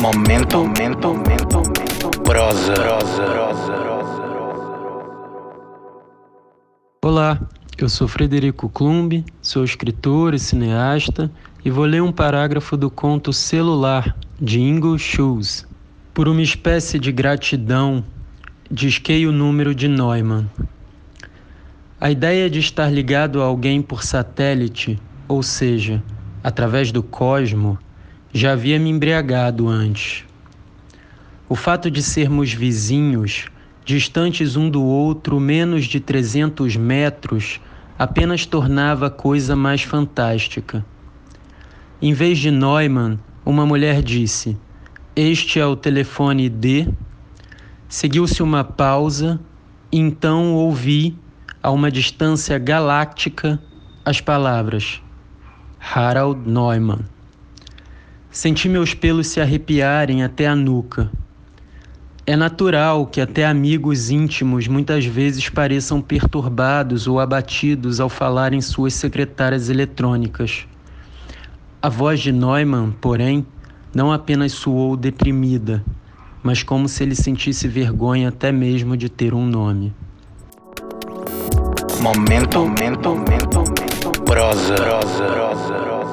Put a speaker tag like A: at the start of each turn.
A: Momento, momento, momento, momento. Prosa. Prosa.
B: Olá, eu sou Frederico Klumb, sou escritor e cineasta e vou ler um parágrafo do conto Celular de Ingo Schulz. Por uma espécie de gratidão, disquei o número de Neumann. A ideia de estar ligado a alguém por satélite, ou seja, através do cosmo, já havia me embriagado antes. O fato de sermos vizinhos, distantes um do outro menos de 300 metros, apenas tornava a coisa mais fantástica. Em vez de Neumann, uma mulher disse: Este é o telefone de. Seguiu-se uma pausa, então ouvi, a uma distância galáctica, as palavras: Harald Neumann. Senti meus pelos se arrepiarem até a nuca. É natural que até amigos íntimos muitas vezes pareçam perturbados ou abatidos ao falar em suas secretárias eletrônicas. A voz de Neumann, porém, não apenas soou deprimida, mas como se ele sentisse vergonha até mesmo de ter um nome.
A: Momento, momento, momento, momento. Prosa. Prosa. Prosa.